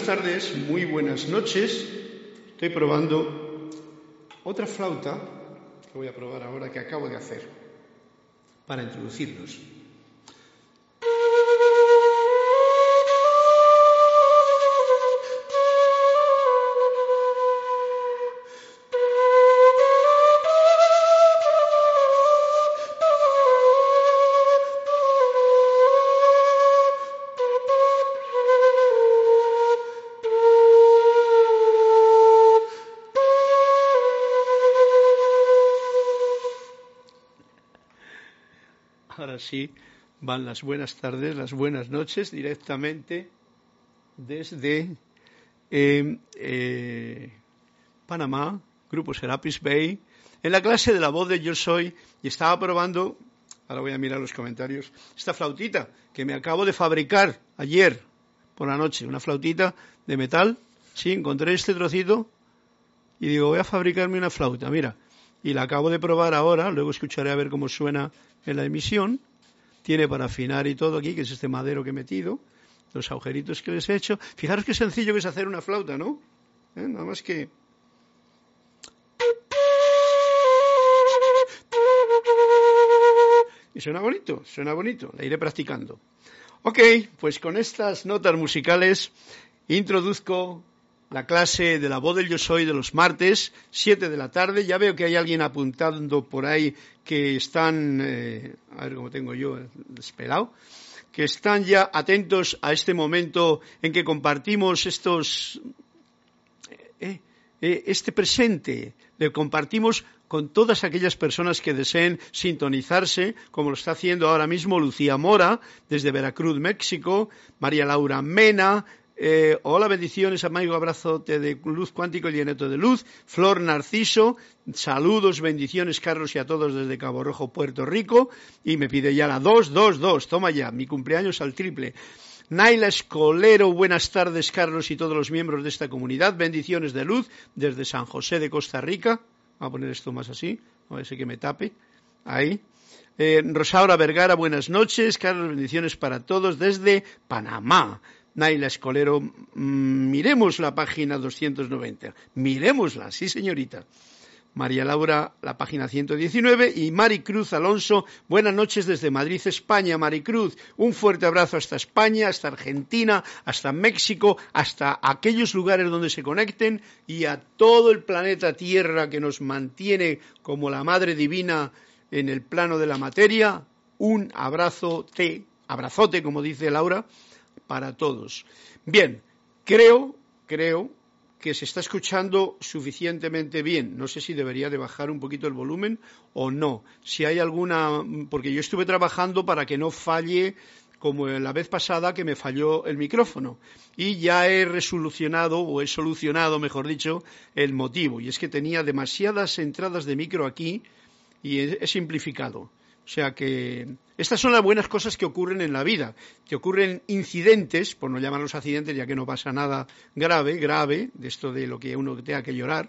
Buenas tardes, muy buenas noches. Estoy probando otra flauta que voy a probar ahora que acabo de hacer para introducirnos. Así van las buenas tardes, las buenas noches directamente desde em, eh, Panamá, Grupo Serapis Bay, en la clase de la voz de Yo Soy y estaba probando, ahora voy a mirar los comentarios, esta flautita que me acabo de fabricar ayer por la noche, una flautita de metal, sí, encontré este trocito y digo, voy a fabricarme una flauta, mira, y la acabo de probar ahora, luego escucharé a ver cómo suena en la emisión tiene para afinar y todo aquí, que es este madero que he metido, los agujeritos que les he hecho. Fijaros qué sencillo es hacer una flauta, ¿no? ¿Eh? Nada más que... Y suena bonito, suena bonito, la iré practicando. Ok, pues con estas notas musicales introduzco la clase de la voz del yo soy de los martes, 7 de la tarde. Ya veo que hay alguien apuntando por ahí que están, eh, a ver cómo tengo yo despelado, que están ya atentos a este momento en que compartimos estos, eh, eh, este presente, le compartimos con todas aquellas personas que deseen sintonizarse, como lo está haciendo ahora mismo Lucía Mora, desde Veracruz, México, María Laura Mena, eh, hola, bendiciones, amigo, abrazote de luz cuántico y lleneto de luz. Flor Narciso, saludos, bendiciones, Carlos, y a todos desde Cabo Rojo, Puerto Rico. Y me pide ya la 222, toma ya, mi cumpleaños al triple. Naila Escolero, buenas tardes, Carlos, y todos los miembros de esta comunidad. Bendiciones de luz desde San José de Costa Rica. Voy a poner esto más así, a ver si que me tape. Ahí. Eh, Rosaura Vergara, buenas noches. Carlos, bendiciones para todos desde Panamá. Naila Escolero, mm, miremos la página 290. Miremosla, sí señorita. María Laura, la página 119, y Maricruz Alonso, buenas noches desde Madrid, España. Maricruz, un fuerte abrazo hasta España, hasta Argentina, hasta México, hasta aquellos lugares donde se conecten y a todo el planeta Tierra que nos mantiene como la Madre Divina en el plano de la materia. Un abrazo, te, abrazote, como dice Laura, para todos. Bien, creo, creo que se está escuchando suficientemente bien. No sé si debería de bajar un poquito el volumen o no. Si hay alguna, porque yo estuve trabajando para que no falle como la vez pasada que me falló el micrófono. Y ya he resolucionado, o he solucionado, mejor dicho, el motivo. Y es que tenía demasiadas entradas de micro aquí y he simplificado. O sea que estas son las buenas cosas que ocurren en la vida, que ocurren incidentes, por no llamarlos accidentes ya que no pasa nada grave, grave, de esto de lo que uno tenga que llorar,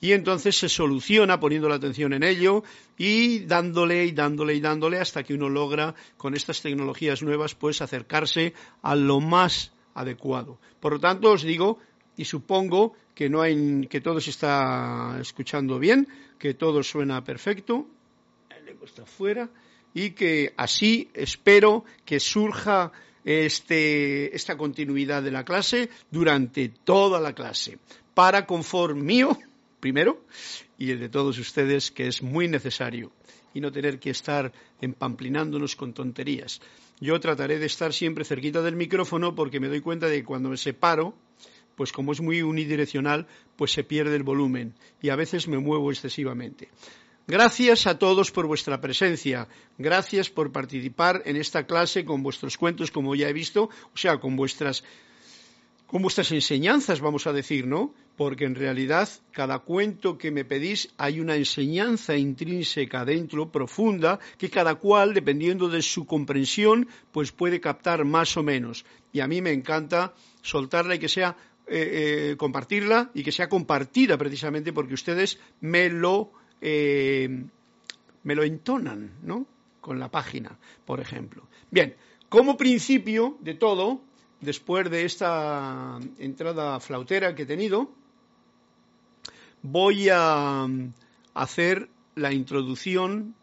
y entonces se soluciona poniendo la atención en ello y dándole y dándole y dándole hasta que uno logra con estas tecnologías nuevas pues acercarse a lo más adecuado. Por lo tanto os digo y supongo que no hay que todo se está escuchando bien, que todo suena perfecto está fuera y que así espero que surja este, esta continuidad de la clase durante toda la clase, para confort mío, primero, y el de todos ustedes, que es muy necesario, y no tener que estar empamplinándonos con tonterías. Yo trataré de estar siempre cerquita del micrófono porque me doy cuenta de que cuando me separo, pues como es muy unidireccional, pues se pierde el volumen y a veces me muevo excesivamente. Gracias a todos por vuestra presencia. Gracias por participar en esta clase con vuestros cuentos, como ya he visto, o sea, con vuestras, con vuestras enseñanzas, vamos a decir, ¿no? Porque en realidad cada cuento que me pedís hay una enseñanza intrínseca dentro, profunda, que cada cual, dependiendo de su comprensión, pues puede captar más o menos. Y a mí me encanta soltarla y que sea eh, eh, compartirla y que sea compartida precisamente porque ustedes me lo eh, me lo entonan, ¿no? Con la página, por ejemplo. Bien, como principio de todo, después de esta entrada flautera que he tenido, voy a hacer la introducción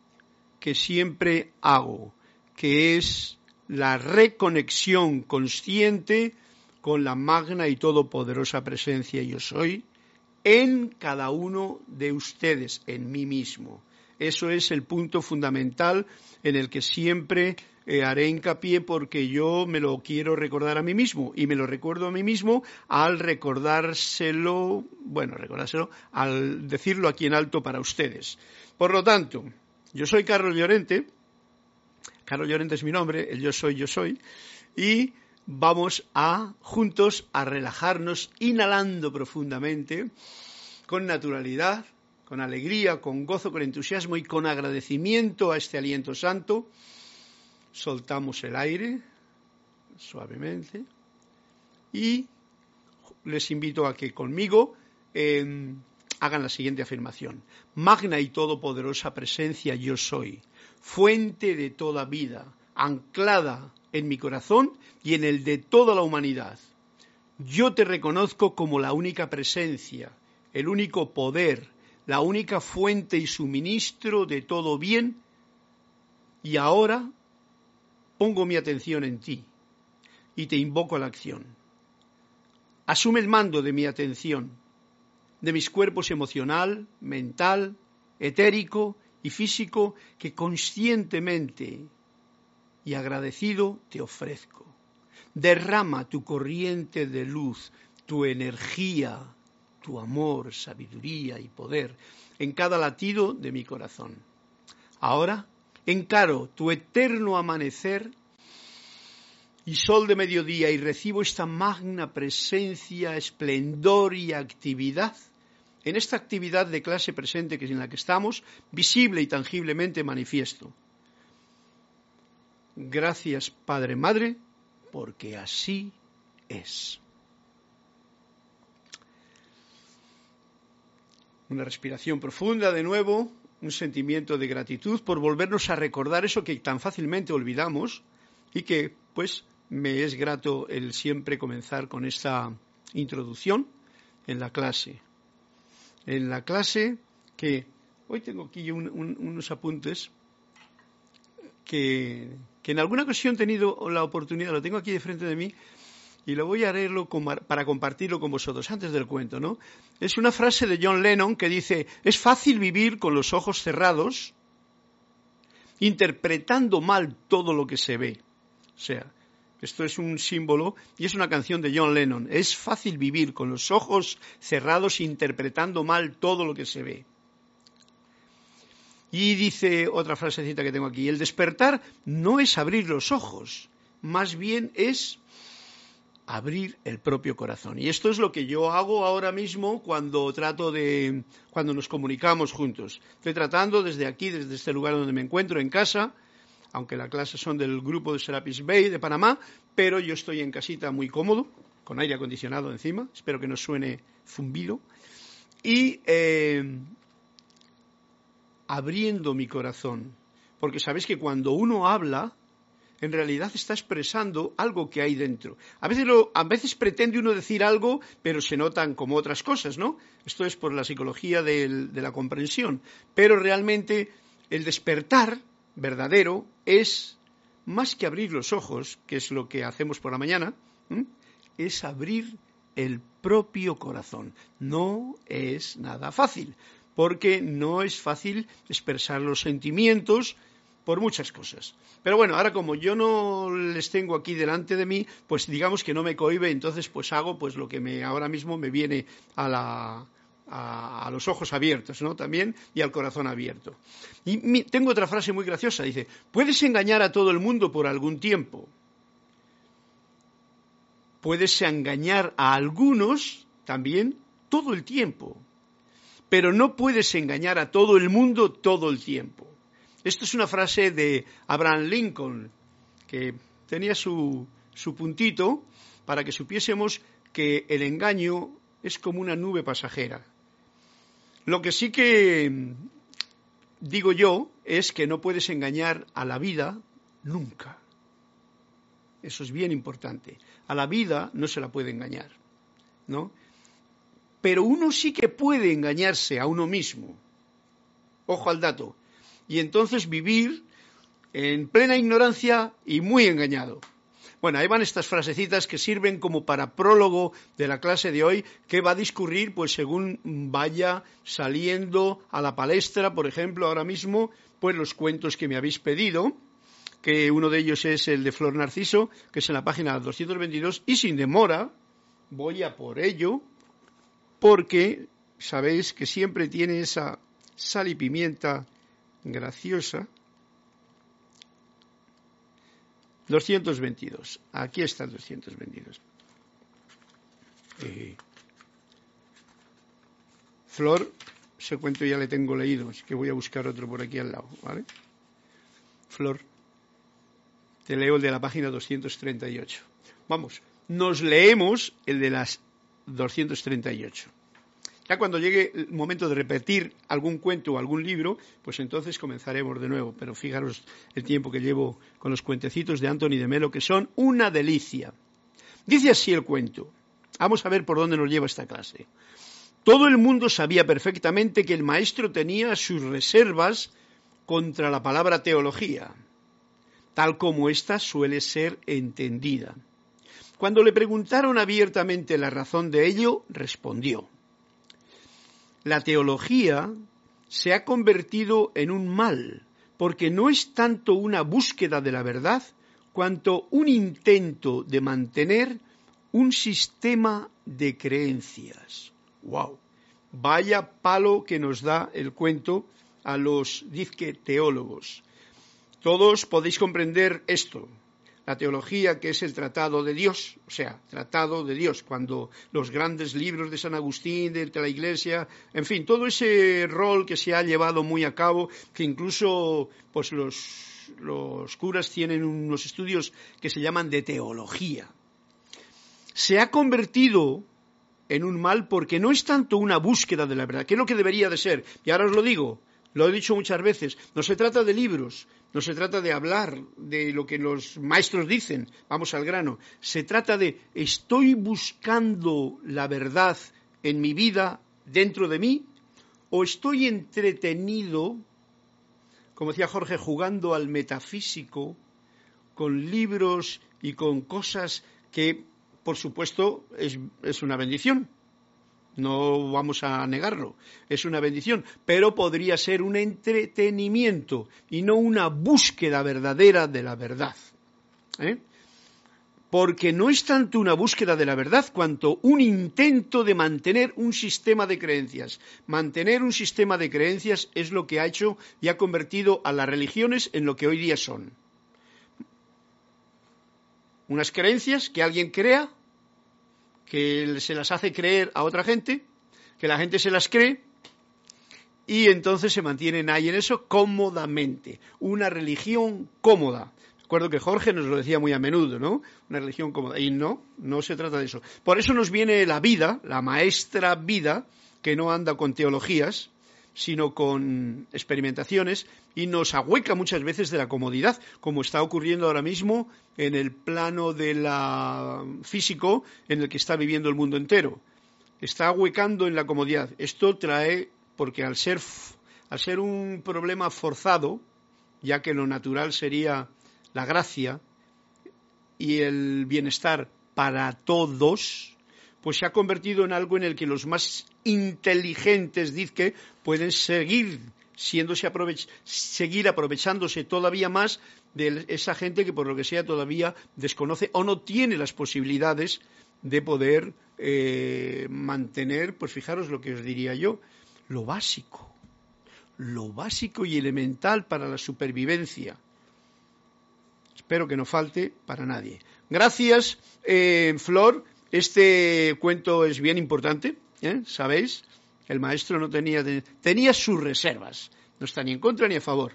que siempre hago, que es la reconexión consciente con la magna y todopoderosa presencia yo soy en cada uno de ustedes, en mí mismo. Eso es el punto fundamental en el que siempre eh, haré hincapié porque yo me lo quiero recordar a mí mismo y me lo recuerdo a mí mismo al recordárselo, bueno, recordárselo, al decirlo aquí en alto para ustedes. Por lo tanto, yo soy Carlos Llorente, Carlos Llorente es mi nombre, el yo soy, yo soy, y vamos a juntos a relajarnos inhalando profundamente, con naturalidad, con alegría, con gozo, con entusiasmo y con agradecimiento a este aliento santo soltamos el aire suavemente y les invito a que conmigo em, hagan la siguiente afirmación. Magna y todopoderosa presencia yo soy, fuente de toda vida, anclada en mi corazón y en el de toda la humanidad. Yo te reconozco como la única presencia, el único poder, la única fuente y suministro de todo bien, y ahora pongo mi atención en ti y te invoco a la acción. Asume el mando de mi atención, de mis cuerpos emocional, mental, etérico y físico que conscientemente y agradecido te ofrezco. Derrama tu corriente de luz, tu energía, tu amor, sabiduría y poder en cada latido de mi corazón. Ahora encaro tu eterno amanecer y sol de mediodía y recibo esta magna presencia, esplendor y actividad. En esta actividad de clase presente que es en la que estamos, visible y tangiblemente manifiesto. Gracias, Padre Madre, porque así es. Una respiración profunda de nuevo, un sentimiento de gratitud por volvernos a recordar eso que tan fácilmente olvidamos y que, pues, me es grato el siempre comenzar con esta introducción en la clase. En la clase que hoy tengo aquí unos apuntes que, que en alguna ocasión he tenido la oportunidad, lo tengo aquí de frente de mí, y lo voy a leerlo para compartirlo con vosotros antes del cuento, ¿no? Es una frase de John Lennon que dice, es fácil vivir con los ojos cerrados, interpretando mal todo lo que se ve. O sea, esto es un símbolo y es una canción de John Lennon. Es fácil vivir con los ojos cerrados, interpretando mal todo lo que se ve. Y dice otra frasecita que tengo aquí, el despertar no es abrir los ojos, más bien es abrir el propio corazón. Y esto es lo que yo hago ahora mismo cuando trato de, cuando nos comunicamos juntos. Estoy tratando desde aquí, desde este lugar donde me encuentro, en casa, aunque las clases son del grupo de Serapis Bay de Panamá, pero yo estoy en casita muy cómodo, con aire acondicionado encima, espero que no suene zumbido, y eh, abriendo mi corazón. Porque sabéis que cuando uno habla, en realidad está expresando algo que hay dentro. A veces, a veces pretende uno decir algo, pero se notan como otras cosas, ¿no? Esto es por la psicología de la comprensión. Pero realmente el despertar verdadero es más que abrir los ojos, que es lo que hacemos por la mañana, es abrir el propio corazón. No es nada fácil, porque no es fácil expresar los sentimientos, por muchas cosas. Pero bueno, ahora como yo no les tengo aquí delante de mí, pues digamos que no me cohibe, entonces pues hago pues lo que me ahora mismo me viene a los ojos abiertos, ¿no? También y al corazón abierto. Y tengo otra frase muy graciosa, dice, puedes engañar a todo el mundo por algún tiempo. Puedes engañar a algunos también todo el tiempo. Pero no puedes engañar a todo el mundo todo el tiempo. Esto es una frase de Abraham Lincoln, que tenía su, su puntito para que supiésemos que el engaño es como una nube pasajera. Lo que sí que digo yo es que no puedes engañar a la vida nunca. eso es bien importante. A la vida no se la puede engañar, ¿no? Pero uno sí que puede engañarse a uno mismo. Ojo al dato. Y entonces vivir en plena ignorancia y muy engañado. Bueno, ahí van estas frasecitas que sirven como para prólogo de la clase de hoy, que va a discurrir pues según vaya saliendo a la palestra, por ejemplo, ahora mismo, pues los cuentos que me habéis pedido, que uno de ellos es el de Flor Narciso, que es en la página 222, y sin demora voy a por ello, porque sabéis que siempre tiene esa sal y pimienta graciosa 222. Aquí está el 222. Eh, Flor, ese cuento ya le tengo leído, así que voy a buscar otro por aquí al lado, ¿vale? Flor, te leo el de la página 238. Vamos, nos leemos el de las 238. Ya cuando llegue el momento de repetir algún cuento o algún libro, pues entonces comenzaremos de nuevo. Pero fijaros el tiempo que llevo con los cuentecitos de Anthony de Melo, que son una delicia. Dice así el cuento. Vamos a ver por dónde nos lleva esta clase. Todo el mundo sabía perfectamente que el maestro tenía sus reservas contra la palabra teología, tal como ésta suele ser entendida. Cuando le preguntaron abiertamente la razón de ello, respondió la teología se ha convertido en un mal, porque no es tanto una búsqueda de la verdad, cuanto un intento de mantener un sistema de creencias. ¡Wow! Vaya palo que nos da el cuento a los dizque teólogos. Todos podéis comprender esto la teología que es el tratado de Dios, o sea, tratado de Dios, cuando los grandes libros de San Agustín, de la Iglesia, en fin, todo ese rol que se ha llevado muy a cabo, que incluso pues los, los curas tienen unos estudios que se llaman de teología, se ha convertido en un mal porque no es tanto una búsqueda de la verdad, que es lo que debería de ser. Y ahora os lo digo, lo he dicho muchas veces, no se trata de libros, no se trata de hablar de lo que los maestros dicen, vamos al grano, se trata de estoy buscando la verdad en mi vida dentro de mí o estoy entretenido, como decía Jorge, jugando al metafísico con libros y con cosas que, por supuesto, es, una bendición no vamos a negarlo, es una bendición, pero podría ser un entretenimiento y no una búsqueda verdadera de la verdad. ¿eh? Porque no es tanto una búsqueda de la verdad cuanto un intento de mantener un sistema de creencias. Mantener un sistema de creencias es lo que ha hecho y ha convertido a las religiones en lo que hoy día son. Unas creencias que alguien crea que se las hace creer a otra gente, que la gente se las cree y entonces se mantienen ahí en eso cómodamente. Una religión cómoda. Recuerdo que Jorge nos lo decía muy a menudo, ¿no? Una religión cómoda. Y no, no se trata de eso. Por eso nos viene la vida, la maestra vida, que no anda con teologías, sino con experimentaciones y nos ahueca muchas veces de la comodidad, como está ocurriendo ahora mismo en el plano de la físico en el que está viviendo el mundo entero. Está ahuecando en la comodidad. Esto trae, porque al ser, al ser un problema forzado, ya que lo natural sería la gracia y el bienestar para todos, pues se ha convertido en algo en el que los más inteligentes, que pueden seguir siéndose seguir aprovechándose todavía más de esa gente que por lo que sea todavía desconoce o no tiene las posibilidades de poder eh, mantener, pues fijaros lo que os diría yo, lo básico, lo básico y elemental para la supervivencia. Espero que no falte para nadie. Gracias, eh, Flor. Este cuento es bien importante, ¿eh? ¿sabéis? El maestro no tenía, tenía sus reservas, no está ni en contra ni a favor,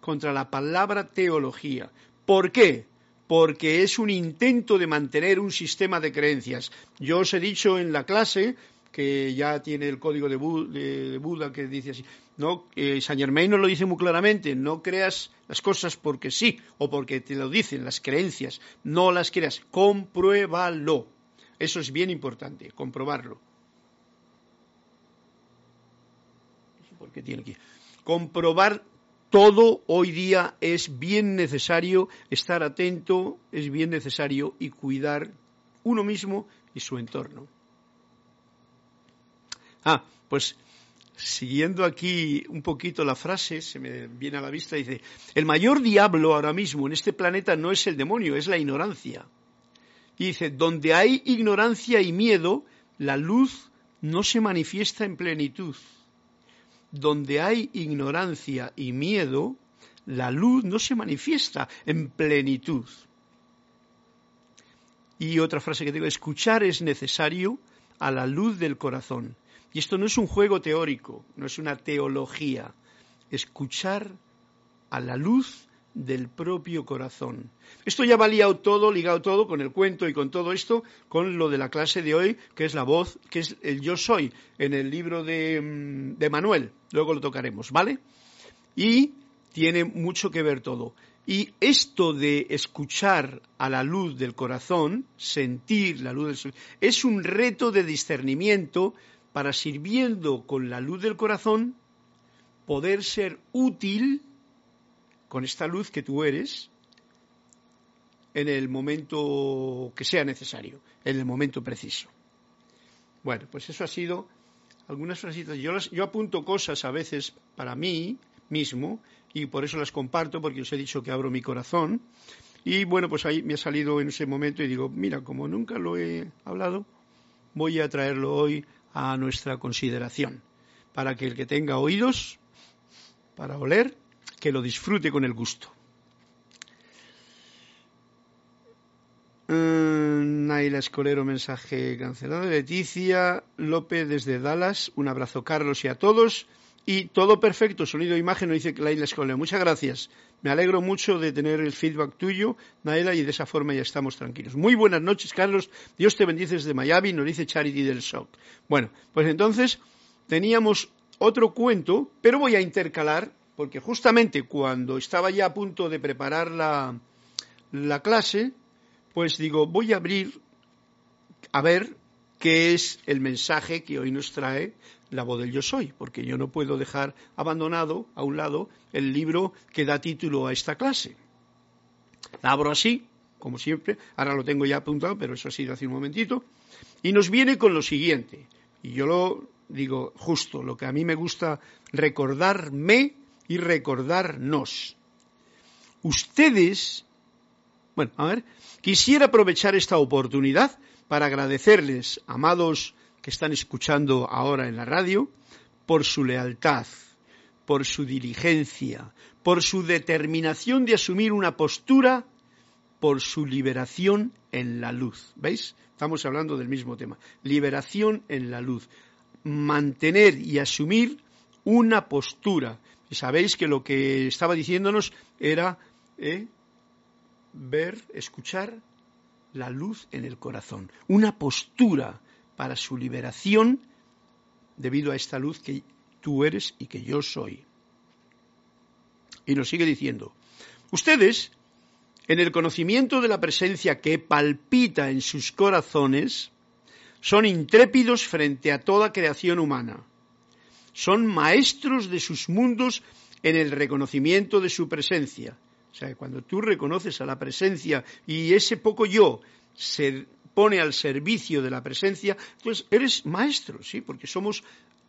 contra la palabra teología. ¿Por qué? Porque es un intento de mantener un sistema de creencias. Yo os he dicho en la clase que ya tiene el código de, Buda que dice así. No, eh, Saint Germain nos lo dice muy claramente, no creas las cosas porque sí o porque te lo dicen las creencias, no las creas, compruébalo. Eso es bien importante, comprobarlo. Porque tiene que comprobar todo hoy día es bien necesario estar atento, es bien necesario y cuidar uno mismo y su entorno. Ah, pues siguiendo aquí un poquito la frase, se me viene a la vista, dice, el mayor diablo ahora mismo en este planeta no es el demonio, es la ignorancia. Y dice, donde hay ignorancia y miedo, la luz no se manifiesta en plenitud. Donde hay ignorancia y miedo, la luz no se manifiesta en plenitud. Y otra frase que digo, escuchar es necesario a la luz del corazón. Y esto no es un juego teórico, no es una teología. Escuchar a la luz del propio corazón. Esto ya valía todo, ligado todo con el cuento y con todo esto, con lo de la clase de hoy, que es la voz, que es el yo soy, en el libro de, mm, de Manuel. Luego lo tocaremos, ¿vale? Y tiene mucho que ver todo. Y esto de escuchar a la luz del corazón, sentir la luz del es un reto de discernimiento para sirviendo con la luz del corazón poder ser útil con esta luz que tú eres en el momento que sea necesario, en el momento preciso. Bueno, pues eso ha sido algunas frasitas. Yo, yo apunto cosas a veces para mí mismo y por eso las comparto porque os he dicho que abro mi corazón. Y bueno, pues ahí me ha salido en ese momento y digo, mira, como nunca lo he hablado, voy a traerlo hoy a nuestra consideración, para que el que tenga oídos para oler, que lo disfrute con el gusto. Mm, Naila Escolero, mensaje cancelado. Leticia López desde Dallas. Un abrazo, Carlos, y a todos. Y todo perfecto, sonido e imagen, lo dice Naila Escolero. Muchas gracias. Me alegro mucho de tener el feedback tuyo, Naila, y de esa forma ya estamos tranquilos. Muy buenas noches, Carlos. Dios te bendice desde Miami, nos dice Charity del Shock. Bueno, pues entonces teníamos otro cuento, pero voy a intercalar, porque justamente cuando estaba ya a punto de preparar la, la clase, pues digo, voy a abrir a ver qué es el mensaje que hoy nos trae la voz del yo soy, porque yo no puedo dejar abandonado a un lado el libro que da título a esta clase. La abro así, como siempre, ahora lo tengo ya apuntado, pero eso ha sido hace un momentito, y nos viene con lo siguiente, y yo lo digo justo, lo que a mí me gusta recordarme y recordarnos. Ustedes, bueno, a ver, quisiera aprovechar esta oportunidad para agradecerles, amados que están escuchando ahora en la radio, por su lealtad, por su diligencia, por su determinación de asumir una postura, por su liberación en la luz. ¿Veis? Estamos hablando del mismo tema. Liberación en la luz. Mantener y asumir una postura. Y sabéis que lo que estaba diciéndonos era eh, ver, escuchar la luz en el corazón. Una postura para su liberación debido a esta luz que tú eres y que yo soy. Y nos sigue diciendo, ustedes, en el conocimiento de la presencia que palpita en sus corazones, son intrépidos frente a toda creación humana. Son maestros de sus mundos en el reconocimiento de su presencia. O sea, cuando tú reconoces a la presencia y ese poco yo se pone al servicio de la presencia, entonces eres maestro, ¿sí? Porque somos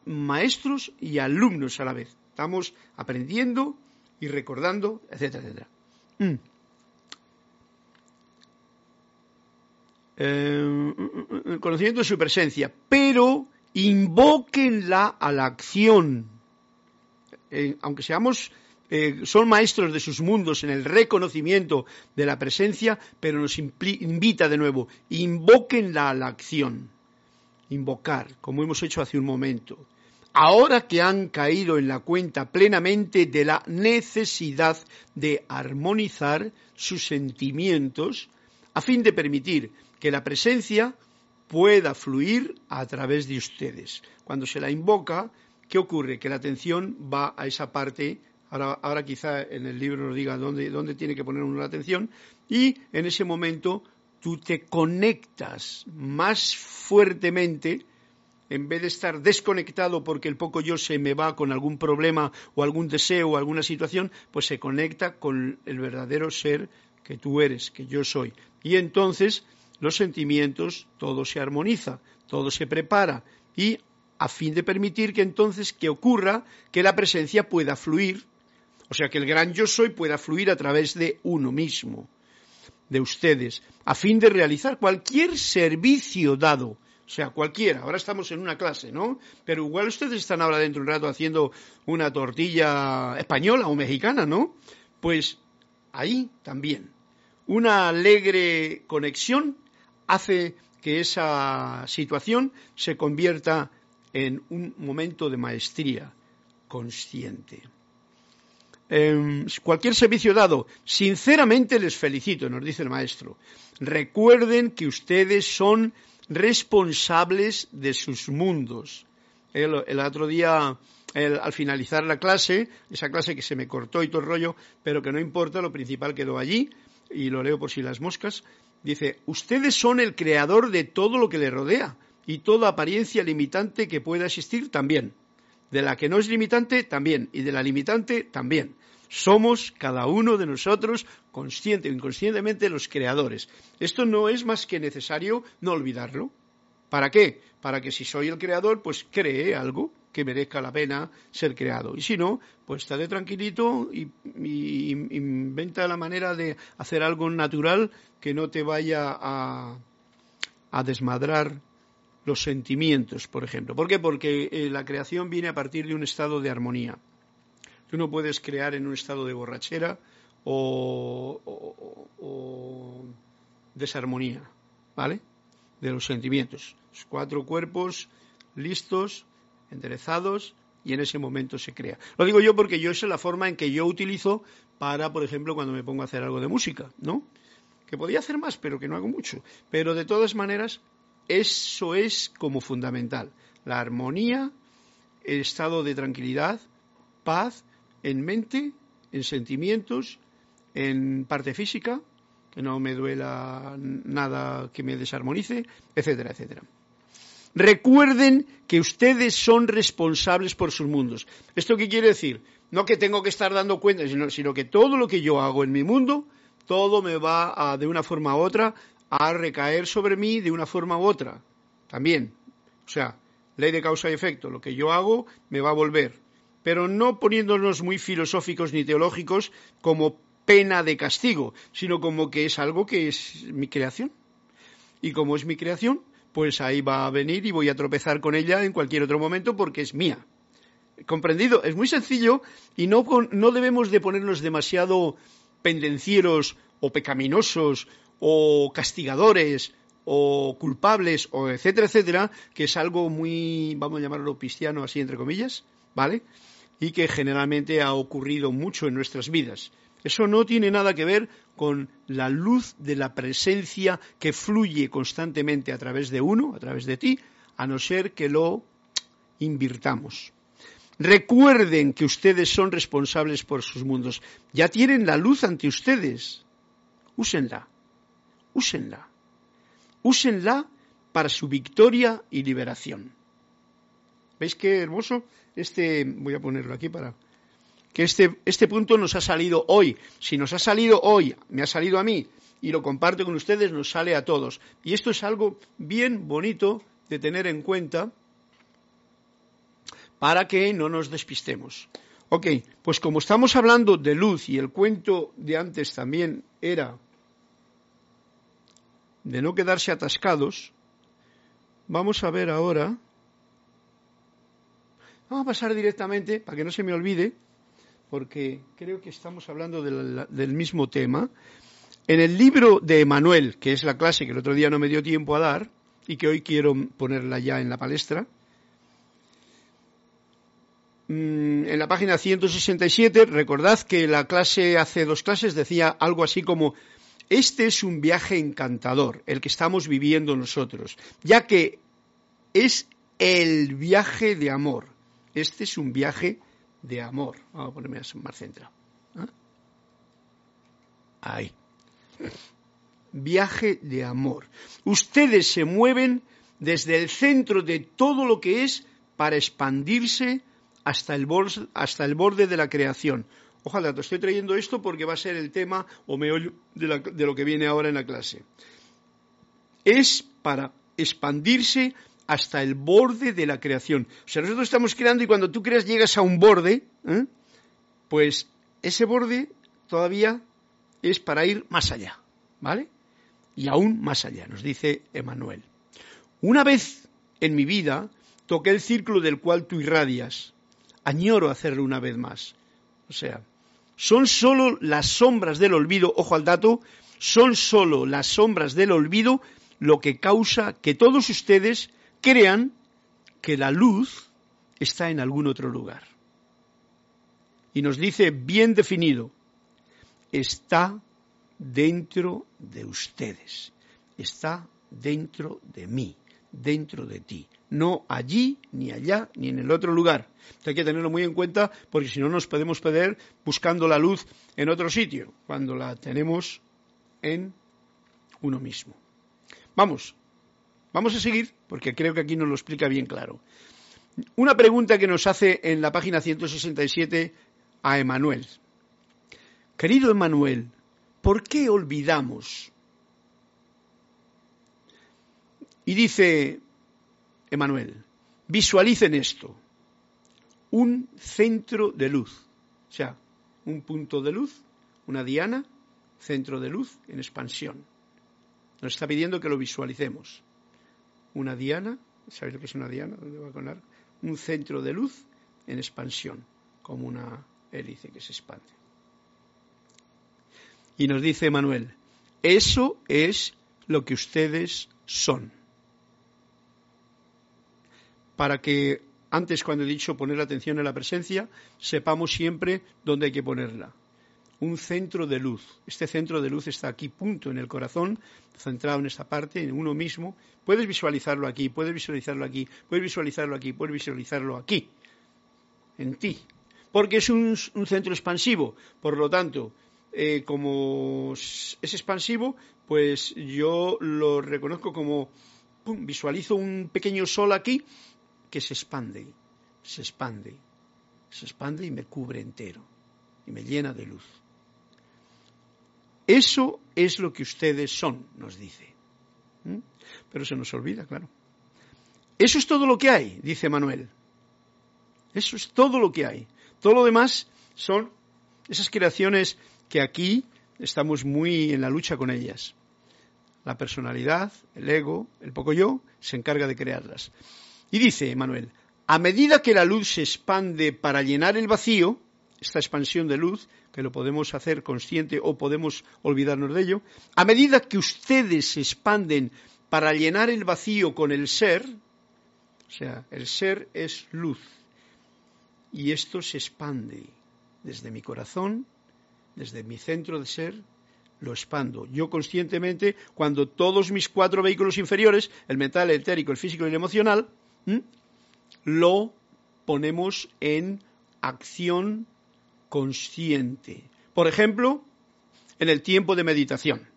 maestros y alumnos a la vez. Estamos aprendiendo y recordando, etcétera, etcétera. Mm. Eh, conocimiento de su presencia, pero invóquenla a la acción. Eh, aunque seamos eh, son maestros de sus mundos en el reconocimiento de la presencia, pero nos invita de nuevo, invóquenla a la acción. Invocar, como hemos hecho hace un momento. Ahora que han caído en la cuenta plenamente de la necesidad de armonizar sus sentimientos, a fin de permitir que la presencia pueda fluir a través de ustedes. Cuando se la invoca, ¿qué ocurre? Que la atención va a esa parte, ahora, quizá en el libro nos diga dónde, dónde tiene que poner uno la atención, y en ese momento tú te conectas más fuertemente en vez de estar desconectado porque el poco yo se me va con algún problema o algún deseo o alguna situación, pues se conecta con el verdadero ser que tú eres, que yo soy. Y entonces los sentimientos, todo se armoniza, todo se prepara y a fin de permitir que entonces que ocurra que la presencia pueda fluir, o sea, que el gran yo soy pueda fluir a través de uno mismo, de ustedes, a fin de realizar cualquier servicio dado, o sea, cualquiera. Ahora estamos en una clase, ¿no? Pero igual ustedes están ahora dentro de un rato haciendo una tortilla española o mexicana, ¿no? Pues ahí también. Una alegre conexión hace que esa situación se convierta en un momento de maestría consciente. Em, cualquier servicio dado, sinceramente les felicito, nos dice el maestro. Recuerden que ustedes son responsables de sus mundos. El, otro día, al finalizar la clase, esa clase que se me cortó y todo el rollo, pero que no importa, lo principal quedó allí, y lo leo por si las moscas, dice, ustedes son el creador de todo lo que le rodea y toda apariencia limitante que pueda existir también. De la que no es limitante, también. Y de la limitante, también. Somos cada uno de nosotros, consciente o inconscientemente, los creadores. Esto no es más que necesario no olvidarlo. ¿Para qué? Para que si soy el creador, pues cree algo que merezca la pena ser creado. Y si no, pues estate tranquilito y, inventa la manera de hacer algo natural que no te vaya a, a desmadrar los sentimientos, por ejemplo. ¿Por qué? Porque eh, la creación viene a partir de un estado de armonía. Tú no puedes crear en un estado de borrachera o, desarmonía, ¿vale? De los sentimientos. Cuatro cuerpos listos, enderezados, y en ese momento se crea. Lo digo yo porque yo esa es la forma en que yo utilizo para, por ejemplo, cuando me pongo a hacer algo de música, ¿no? Que podía hacer más, pero que no hago mucho. Pero de todas maneras, eso es como fundamental. La armonía, el estado de tranquilidad, paz en mente, en sentimientos, en parte física, que no me duela nada que me desarmonice, etcétera, etcétera. Recuerden que ustedes son responsables por sus mundos. ¿Esto qué quiere decir? No que tengo que estar dando cuenta, sino, que todo lo que yo hago en mi mundo, todo me va a, de una forma u otra a recaer sobre mí de una forma u otra. También. O sea, ley de causa y efecto. Lo que yo hago me va a volver pero no poniéndonos muy filosóficos ni teológicos como pena de castigo, sino como que es algo que es mi creación. Y como es mi creación, pues ahí va a venir y voy a tropezar con ella en cualquier otro momento porque es mía. ¿Comprendido? Es muy sencillo y no, no debemos de ponernos demasiado pendencieros o pecaminosos o castigadores o culpables o etcétera, etcétera, que es algo muy, vamos a llamarlo cristiano así entre comillas, ¿vale? y que generalmente ha ocurrido mucho en nuestras vidas. Eso no tiene nada que ver con la luz de la presencia que fluye constantemente a través de uno, a través de ti, a no ser que lo invirtamos. Recuerden que ustedes son responsables por sus mundos. Ya tienen la luz ante ustedes. Úsenla. Úsenla. Úsenla para su victoria y liberación. ¿Veis qué hermoso? Este, voy a ponerlo aquí para que este, este punto nos ha salido hoy. Si nos ha salido hoy, me ha salido a mí y lo comparto con ustedes, nos sale a todos. Y esto es algo bien bonito de tener en cuenta para que no nos despistemos. Ok, pues como estamos hablando de luz y el cuento de antes también era de no quedarse atascados, vamos a ver ahora Vamos a pasar directamente, para que no se me olvide, porque creo que estamos hablando del, mismo tema. En el libro de Emanuel, que es la clase que el otro día no me dio tiempo a dar y que hoy quiero ponerla ya en la palestra, mm, en la página 167, recordad que la clase hace dos clases decía algo así como Este es un viaje encantador, el que estamos viviendo nosotros, ya que es el viaje de amor. Este es un viaje de amor. Vamos a ponerme más centrado. ¿Ah? Ahí. Viaje de amor. Ustedes se mueven desde el centro de todo lo que es para expandirse hasta el, borde, hasta el borde de la creación. Ojalá, te estoy trayendo esto porque va a ser el tema o meollo de lo que viene ahora en la clase. Es para expandirse hasta el borde de la creación. O sea, nosotros estamos creando y cuando tú creas llegas a un borde, ¿eh? pues ese borde todavía es para ir más allá, ¿vale? Y aún más allá, nos dice Emanuel. Una vez en mi vida toqué el círculo del cual tú irradias. Añoro hacerlo una vez más. O sea, son solo las sombras del olvido, ojo al dato, son solo las sombras del olvido lo que causa que todos ustedes crean que la luz está en algún otro lugar. Y nos dice bien definido, está dentro de ustedes, está dentro de mí, dentro de ti, no allí, ni allá, ni en el otro lugar. hay que tenerlo muy en cuenta porque si no nos podemos perder buscando la luz en otro sitio, cuando la tenemos en uno mismo. Vamos, Vamos a seguir, porque creo que aquí nos lo explica bien claro. Una pregunta que nos hace en la página 167 a Emanuel. Querido Emanuel, ¿por qué olvidamos? Y dice Emanuel, visualicen esto, un centro de luz, o sea, un punto de luz, una diana, centro de luz en expansión. Nos está pidiendo que lo visualicemos una diana, ¿sabéis lo que es una diana? ¿Dónde va a Un centro de luz en expansión, como una hélice que se expande. Y nos dice Manuel, eso es lo que ustedes son. Para que antes, cuando he dicho poner atención en la presencia, sepamos siempre dónde hay que ponerla un centro de luz. Este centro de luz está aquí, punto, en el corazón, centrado en esta parte, en uno mismo. Puedes visualizarlo aquí, puedes visualizarlo aquí, puedes visualizarlo aquí, puedes visualizarlo aquí, en ti. Porque es un, centro expansivo. Por lo tanto, eh, como es expansivo, pues yo lo reconozco como, visualizo un pequeño sol aquí que se expande, se expande, se expande y me cubre entero y me llena de luz. Eso es lo que ustedes son, nos dice. ¿Mm? Pero se nos olvida, claro. Eso es todo lo que hay, dice Manuel. Eso es todo lo que hay. Todo lo demás son esas creaciones que aquí estamos muy en la lucha con ellas. La personalidad, el ego, el poco yo, se encarga de crearlas. Y dice Manuel, a medida que la luz se expande para llenar el vacío, esta expansión de luz que lo podemos hacer consciente o podemos olvidarnos de ello, a medida que ustedes se expanden para llenar el vacío con el ser, o sea, el ser es luz, y esto se expande desde mi corazón, desde mi centro de ser, lo expando. Yo conscientemente, cuando todos mis cuatro vehículos inferiores, el mental, el etérico, el físico y el emocional, lo ponemos en acción consciente. Por ejemplo, en el tiempo de meditación.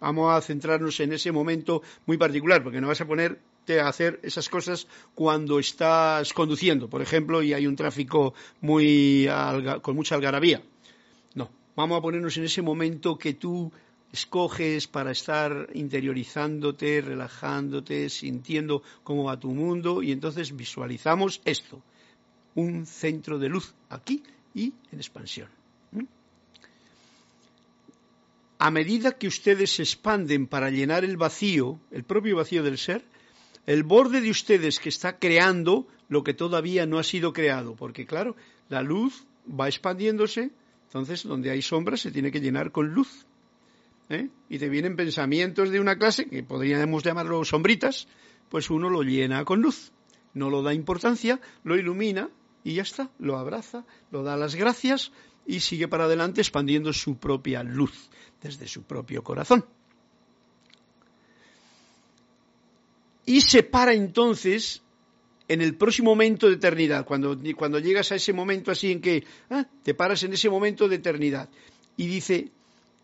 Vamos a centrarnos en ese momento muy particular, porque no vas a ponerte a hacer esas cosas cuando estás conduciendo, por ejemplo, y hay un tráfico muy con mucha algarabía. No, vamos a ponernos en ese momento que tú escoges para estar interiorizándote, relajándote, sintiendo cómo va tu mundo y entonces visualizamos esto, un centro de luz aquí y en expansión. A medida que ustedes se expanden para llenar el vacío, el propio vacío del ser, el borde de ustedes que está creando lo que todavía no ha sido creado, porque claro, la luz va expandiéndose, entonces donde hay sombras se tiene que llenar con luz. ¿eh? Y te vienen pensamientos de una clase, que podríamos llamarlo sombritas, pues uno lo llena con luz, no lo da importancia, lo ilumina y ya está, lo abraza, lo da las gracias y sigue para adelante expandiendo su propia luz desde su propio corazón. Y se para entonces en el próximo momento de eternidad, cuando, cuando llegas a ese momento así en que ah, te paras en ese momento de eternidad. Y dice,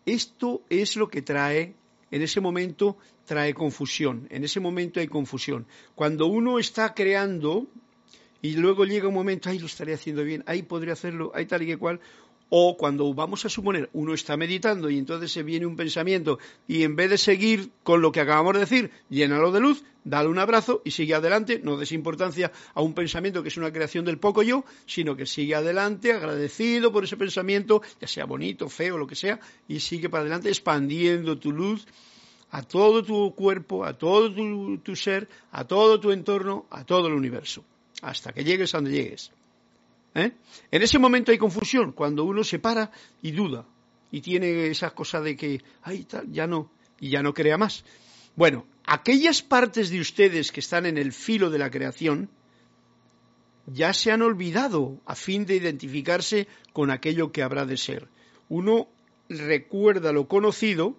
esto es lo que trae, en ese momento trae confusión, en ese momento hay confusión. Cuando uno está creando y luego llega un momento, ay, lo estaré haciendo bien, ahí podría hacerlo, ahí tal y que cual, o cuando vamos a suponer, uno está meditando y entonces se viene un pensamiento y en vez de seguir con lo que acabamos de decir, llénalo de luz, dale un abrazo y sigue adelante, no des importancia a un pensamiento que es una creación del poco yo, sino que sigue adelante agradecido por ese pensamiento, ya sea bonito, feo, lo que sea, y sigue para adelante expandiendo tu luz a todo tu cuerpo, a todo tu ser, a todo tu entorno, a todo el universo, hasta que llegues a donde llegues. ¿Eh? En ese momento hay confusión, cuando uno se para y duda y tiene esa cosa de que, ay, tal, ya no, y ya no crea más. Bueno, aquellas partes de ustedes que están en el filo de la creación ya se han olvidado a fin de identificarse con aquello que habrá de ser. Uno recuerda lo conocido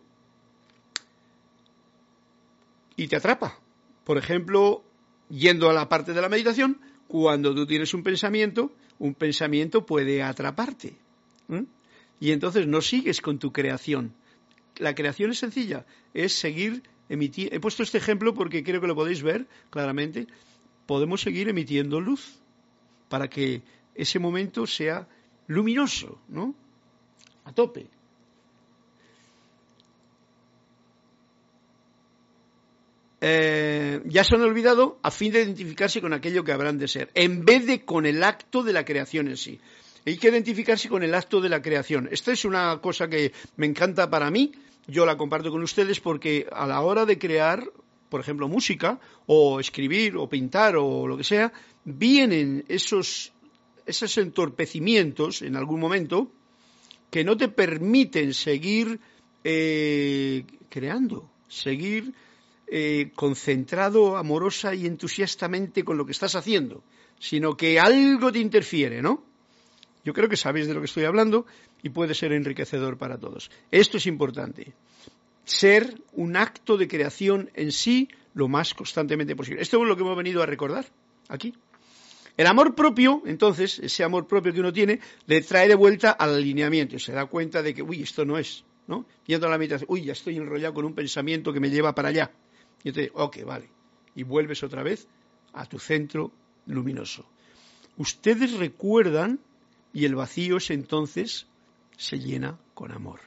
y te atrapa. Por ejemplo, yendo a la parte de la meditación, cuando tú tienes un pensamiento, un pensamiento puede atraparte. Y entonces no sigues con tu creación. La creación es sencilla, es seguir emitiendo. He puesto este ejemplo porque creo que lo podéis ver claramente. Podemos seguir emitiendo luz para que ese momento sea luminoso, ¿no? A tope. Eh, ya se han olvidado a fin de identificarse con aquello que habrán de ser, en vez de con el acto de la creación en sí. Hay que identificarse con el acto de la creación. Esta es una cosa que me encanta para mí, yo la comparto con ustedes porque a la hora de crear, por ejemplo, música, o escribir, o pintar, o lo que sea, vienen esos, esos entorpecimientos en algún momento que no te permiten seguir eh, creando, seguir eh, concentrado amorosa y entusiastamente con lo que estás haciendo, sino que algo te interfiere, ¿no? Yo creo que sabéis de lo que estoy hablando y puede ser enriquecedor para todos. Esto es importante. Ser un acto de creación en sí lo más constantemente posible. Esto es lo que hemos venido a recordar aquí. El amor propio, entonces, ese amor propio que uno tiene, le trae de vuelta al alineamiento se da cuenta de que, uy, esto no es, ¿no? Yendo a la mitad, uy, ya estoy enrollado con un pensamiento que me lleva para allá. Y entonces, ok, vale. Y vuelves otra vez a tu centro luminoso. Ustedes recuerdan y el vacío es entonces se llena con amor.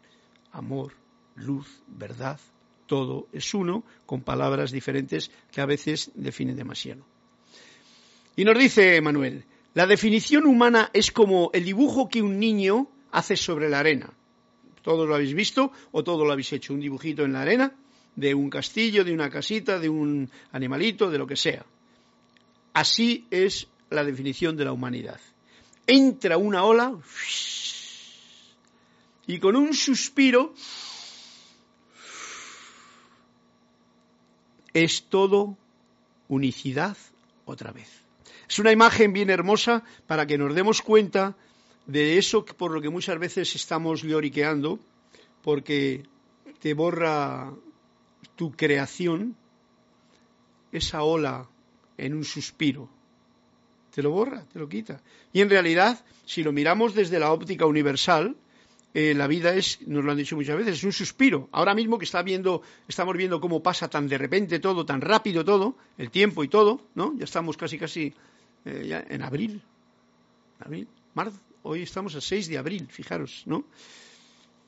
Amor, luz, verdad, todo es uno, con palabras diferentes que a veces definen demasiado. Y nos dice Manuel, la definición humana es como el dibujo que un niño hace sobre la arena. Todos lo habéis visto o todo lo habéis hecho, un dibujito en la arena de un castillo, de una casita, de un animalito, de lo que sea. Así es la definición de la humanidad. Entra una ola y con un suspiro es todo unicidad otra vez. Es una imagen bien hermosa para que nos demos cuenta de eso por lo que muchas veces estamos lloriqueando, porque te borra tu creación, esa ola en un suspiro, te lo borra, te lo quita. Y en realidad, si lo miramos desde la óptica universal, eh, la vida es, nos lo han dicho muchas veces, es un suspiro. Ahora mismo que está viendo, estamos viendo cómo pasa tan de repente todo, tan rápido todo, el tiempo y todo, ¿no? Ya estamos casi, casi eh, ya en abril. Abril, marzo. Hoy estamos a 6 de abril, fijaros, ¿no?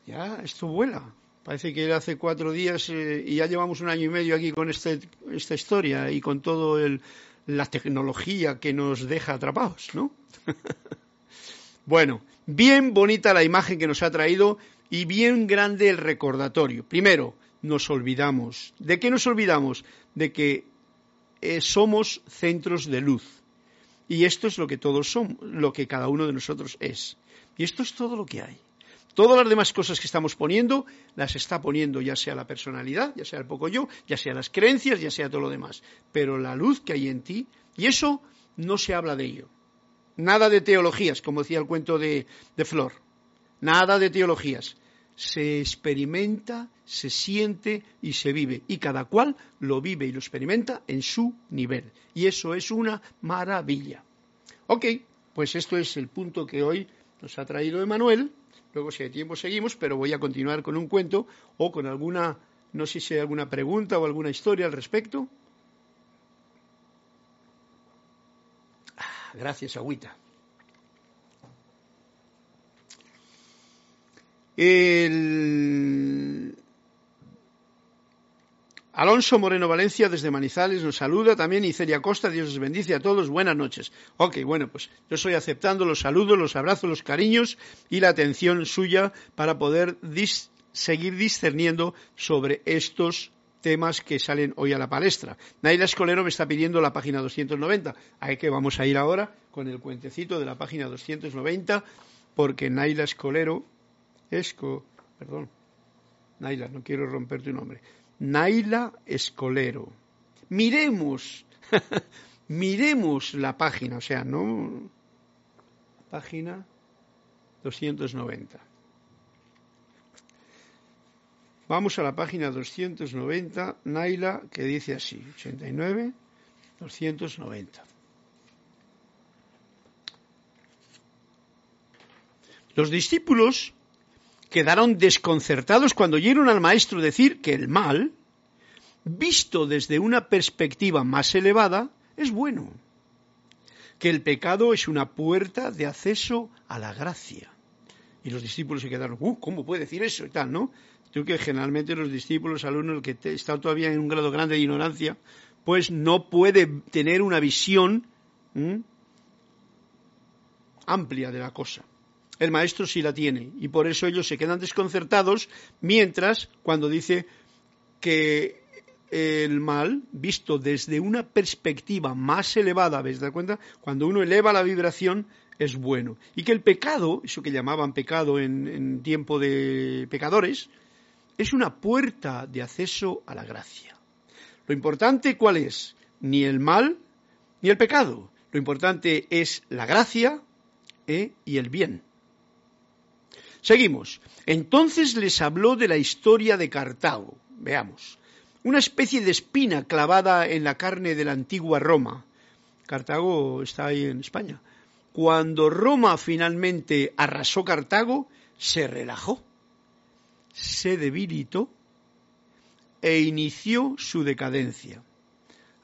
Ya esto vuela. Parece que hace cuatro días eh, y ya llevamos un año y medio aquí con este, esta historia y con toda la tecnología que nos deja atrapados, ¿no? bueno, bien bonita la imagen que nos ha traído y bien grande el recordatorio. Primero, nos olvidamos. ¿De qué nos olvidamos? De que eh, somos centros de luz. Y esto es lo que todos somos, lo que cada uno de nosotros es. Y esto es todo lo que hay. Todas las demás cosas que estamos poniendo las está poniendo ya sea la personalidad, ya sea el poco yo, ya sea las creencias, ya sea todo lo demás. Pero la luz que hay en ti, y eso no se habla de ello. Nada de teologías, como decía el cuento de, Flor. nada de teologías. Se experimenta, se siente y se vive. Y cada cual lo vive y lo experimenta en su nivel. Y eso es una maravilla. Ok, pues esto es el punto que hoy nos ha traído Emanuel. Luego, si hay tiempo, seguimos, pero voy a continuar con un cuento o con alguna, no sé si hay alguna pregunta o alguna historia al respecto. Ah, gracias, Agüita. El Alonso Moreno Valencia desde Manizales nos saluda también y Celia Costa, Dios les bendice a todos, buenas noches. Ok, bueno, pues yo estoy aceptando los saludos, los abrazos, los cariños y la atención suya para poder seguir discerniendo sobre estos temas que salen hoy a la palestra. Naila Escolero me está pidiendo la página 290, ahí que vamos a ir ahora con el cuentecito de la página 290, porque Naila Escolero, Esco, perdón, Naila, no quiero romper tu nombre. Naila Escolero. Miremos, miremos la página, o sea, no. Página 290. Vamos a la página 290, Naila, que dice así, 89, 290. Los discípulos quedaron desconcertados cuando oyeron al maestro decir que el mal, visto desde una perspectiva más elevada, es bueno, que el pecado es una puerta de acceso a la gracia. Y los discípulos se quedaron, uh, ¿cómo puede decir eso? Y tal, ¿no? Creo que generalmente los discípulos, los alumnos, que están todavía en un grado grande de ignorancia, pues no puede tener una visión amplia de la cosa el maestro sí la tiene y por eso ellos se quedan desconcertados mientras cuando dice que el mal, visto desde una perspectiva más elevada, ¿ves de cuenta? Cuando uno eleva la vibración, es bueno. Y que el pecado, eso que llamaban pecado en, en tiempo de pecadores, es una puerta de acceso a la gracia. Lo importante, ¿cuál es? Ni el mal ni el pecado. Lo importante es la gracia ¿eh? y el bien. Seguimos. Entonces les habló de la historia de Cartago. Veamos. Una especie de espina clavada en la carne de la antigua Roma. Cartago está ahí en España. Cuando Roma finalmente arrasó Cartago, se relajó, se debilitó e inició su decadencia.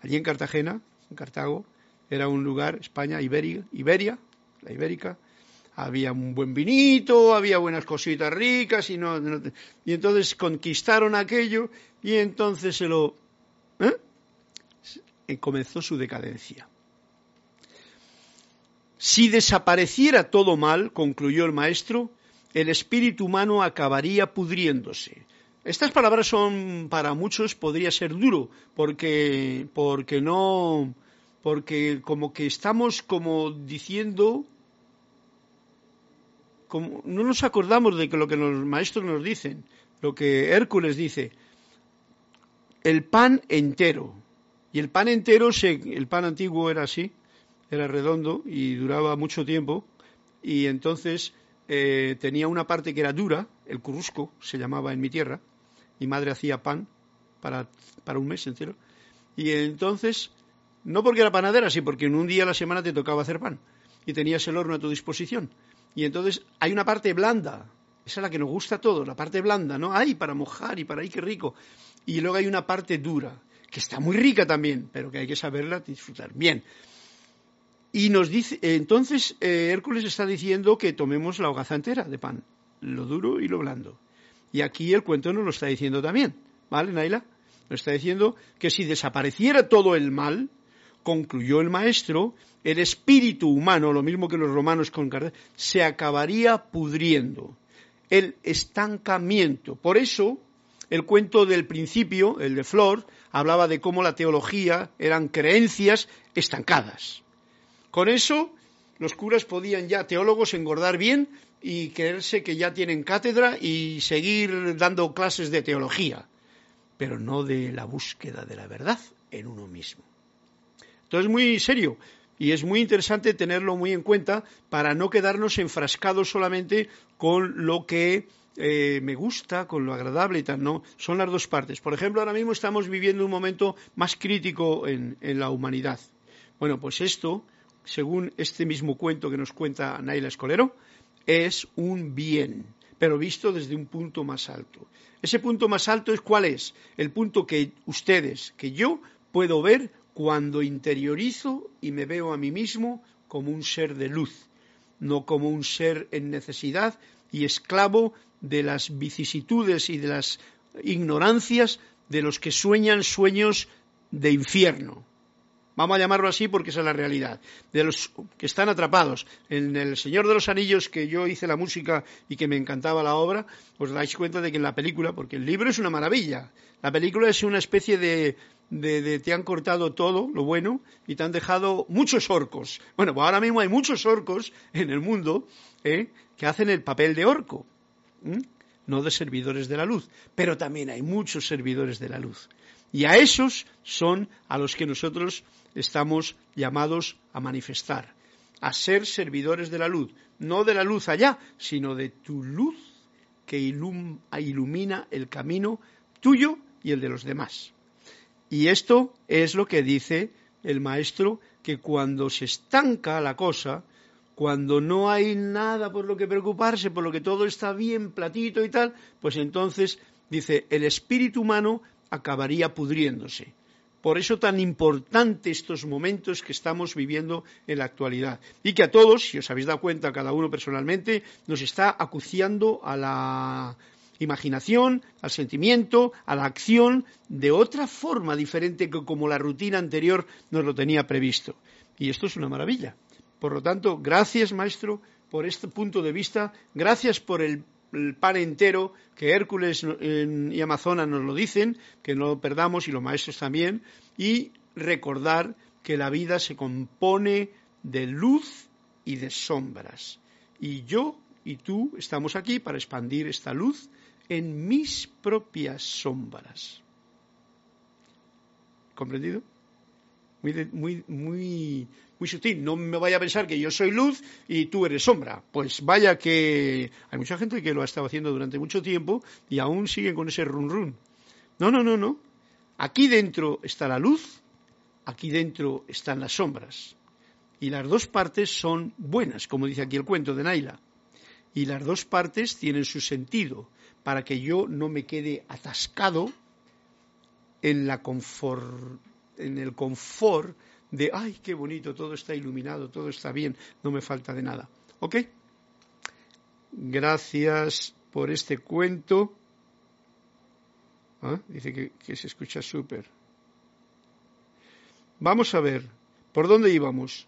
Allí en Cartagena, en Cartago, era un lugar, España, Iberia, la ibérica, había un buen vinito, había buenas cositas ricas y, no, y entonces conquistaron aquello y entonces se lo... ¿eh? comenzó su decadencia. Si desapareciera todo mal, concluyó el maestro, el espíritu humano acabaría pudriéndose. Estas palabras son para muchos podría ser duro porque porque no porque como que estamos como diciendo no nos acordamos de que lo que los maestros nos dicen, lo que Hércules dice, el pan entero. Y el pan entero, el pan antiguo era así, era redondo y duraba mucho tiempo. Y entonces eh, tenía una parte que era dura, el currusco se llamaba en mi tierra. Mi madre hacía pan para, para un mes entero. Y entonces, no porque era panadera, sino porque en un día a la semana te tocaba hacer pan y tenías el horno a tu disposición. Y entonces hay una parte blanda, esa es la que nos gusta a todos, la parte blanda, ¿no? Hay para mojar y para ahí, qué rico. Y luego hay una parte dura, que está muy rica también, pero que hay que saberla disfrutar. Bien. Y nos dice, entonces eh, Hércules está diciendo que tomemos la hogaza entera de pan, lo duro y lo blando. Y aquí el cuento nos lo está diciendo también, ¿vale, Naila? Nos está diciendo que si desapareciera todo el mal, concluyó el maestro, el espíritu humano, lo mismo que los romanos con se acabaría pudriendo. El estancamiento. Por eso, el cuento del principio, el de Flor, hablaba de cómo la teología eran creencias estancadas. Con eso, los curas podían ya, teólogos, engordar bien y creerse que ya tienen cátedra y seguir dando clases de teología, pero no de la búsqueda de la verdad en uno mismo. Entonces, muy serio. y es muy interesante tenerlo muy en cuenta para no quedarnos enfrascados solamente con lo que eh, me gusta, con lo agradable y tal, no, son las dos partes. Por ejemplo, ahora mismo estamos viviendo un momento más crítico en, en la humanidad. Bueno, pues esto, según este mismo cuento que nos cuenta Naila Escolero, es un bien, pero visto desde un punto más alto. Ese punto más alto es cuál es? El punto que ustedes, que yo puedo ver cuando interiorizo y me veo a mí mismo como un ser de luz, no como un ser en necesidad y esclavo de las vicisitudes y de las ignorancias de los que sueñan sueños de infierno. Vamos a llamarlo así porque esa es la realidad. De los que están atrapados en El Señor de los Anillos, que yo hice la música y que me encantaba la obra, os dais cuenta de que en la película, porque el libro es una maravilla, la película es una especie de, de, te han cortado todo lo bueno y te han dejado muchos orcos. Bueno, pues ahora mismo hay muchos orcos en el mundo ¿eh? que hacen el papel de orco, no de servidores de la luz, pero también hay muchos servidores de la luz. Y a esos son a los que nosotros estamos llamados a manifestar, a ser servidores de la luz, no de la luz allá, sino de tu luz que ilumina el camino tuyo y el de los demás. Y esto es lo que dice el maestro, que cuando se estanca la cosa, cuando no hay nada por lo que preocuparse, por lo que todo está bien platito y tal, pues entonces dice, el espíritu humano acabaría pudriéndose. Por eso tan importante estos momentos que estamos viviendo en la actualidad. Y que a todos, si os habéis dado cuenta, cada uno personalmente, nos está acuciando a la imaginación, al sentimiento, a la acción, de otra forma diferente que como la rutina anterior nos lo tenía previsto. Y esto es una maravilla. Por lo tanto, gracias, maestro, por este punto de vista, gracias por el el pan entero, que Hércules y Amazonas nos lo dicen, que no lo perdamos y los maestros también, y recordar que la vida se compone de luz y de sombras. Y yo y tú estamos aquí para expandir esta luz en mis propias sombras. ¿Comprendido? Muy, muy, muy, muy sutil. No me vaya a pensar que yo soy luz y tú eres sombra. Pues vaya que hay mucha gente que lo ha estado haciendo durante mucho tiempo y aún siguen con ese run run. No, no, no, no. Aquí dentro está la luz, aquí dentro están las sombras. Y las dos partes son buenas, como dice aquí el cuento de Naila. Y las dos partes tienen su sentido para que yo no me quede atascado en, la confort, en el confort de, ay, qué bonito, todo está iluminado, todo está bien, no me falta de nada. ¿Ok? Gracias por este cuento. Ah, dice que, se escucha súper. Vamos a ver, ¿por dónde íbamos?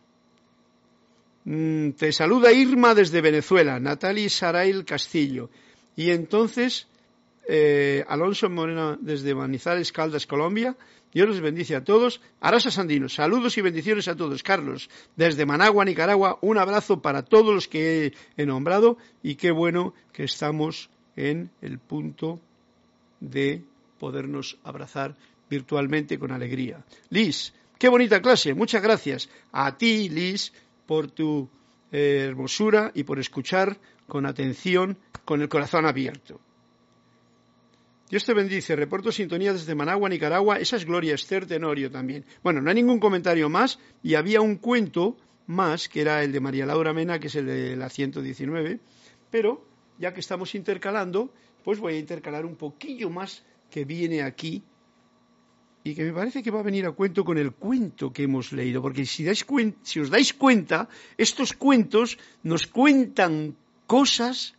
Mm, te saluda Irma desde Venezuela, Natalie Sarail Castillo. Y entonces, eh, Alonso Moreno desde Manizales, Caldas, Colombia. Dios les bendice a todos. Arasa Sandino, saludos y bendiciones a todos. Carlos, desde Managua, Nicaragua, un abrazo para todos los que he nombrado y qué bueno que estamos en el punto de podernos abrazar virtualmente con alegría. Liz, qué bonita clase. Muchas gracias a ti, Liz, por tu eh, hermosura y por escuchar con atención, con el corazón abierto. Dios te bendice. Reporto sintonía desde Managua, Nicaragua. Esa es Gloria Esther Tenorio también. Bueno, no hay ningún comentario más y había un cuento más que era el de María Laura Mena, que es el de la 119. Pero ya que estamos intercalando, pues voy a intercalar un poquillo más que viene aquí y que me parece que va a venir a cuento con el cuento que hemos leído, porque si, si os dais cuenta, estos cuentos nos cuentan cosas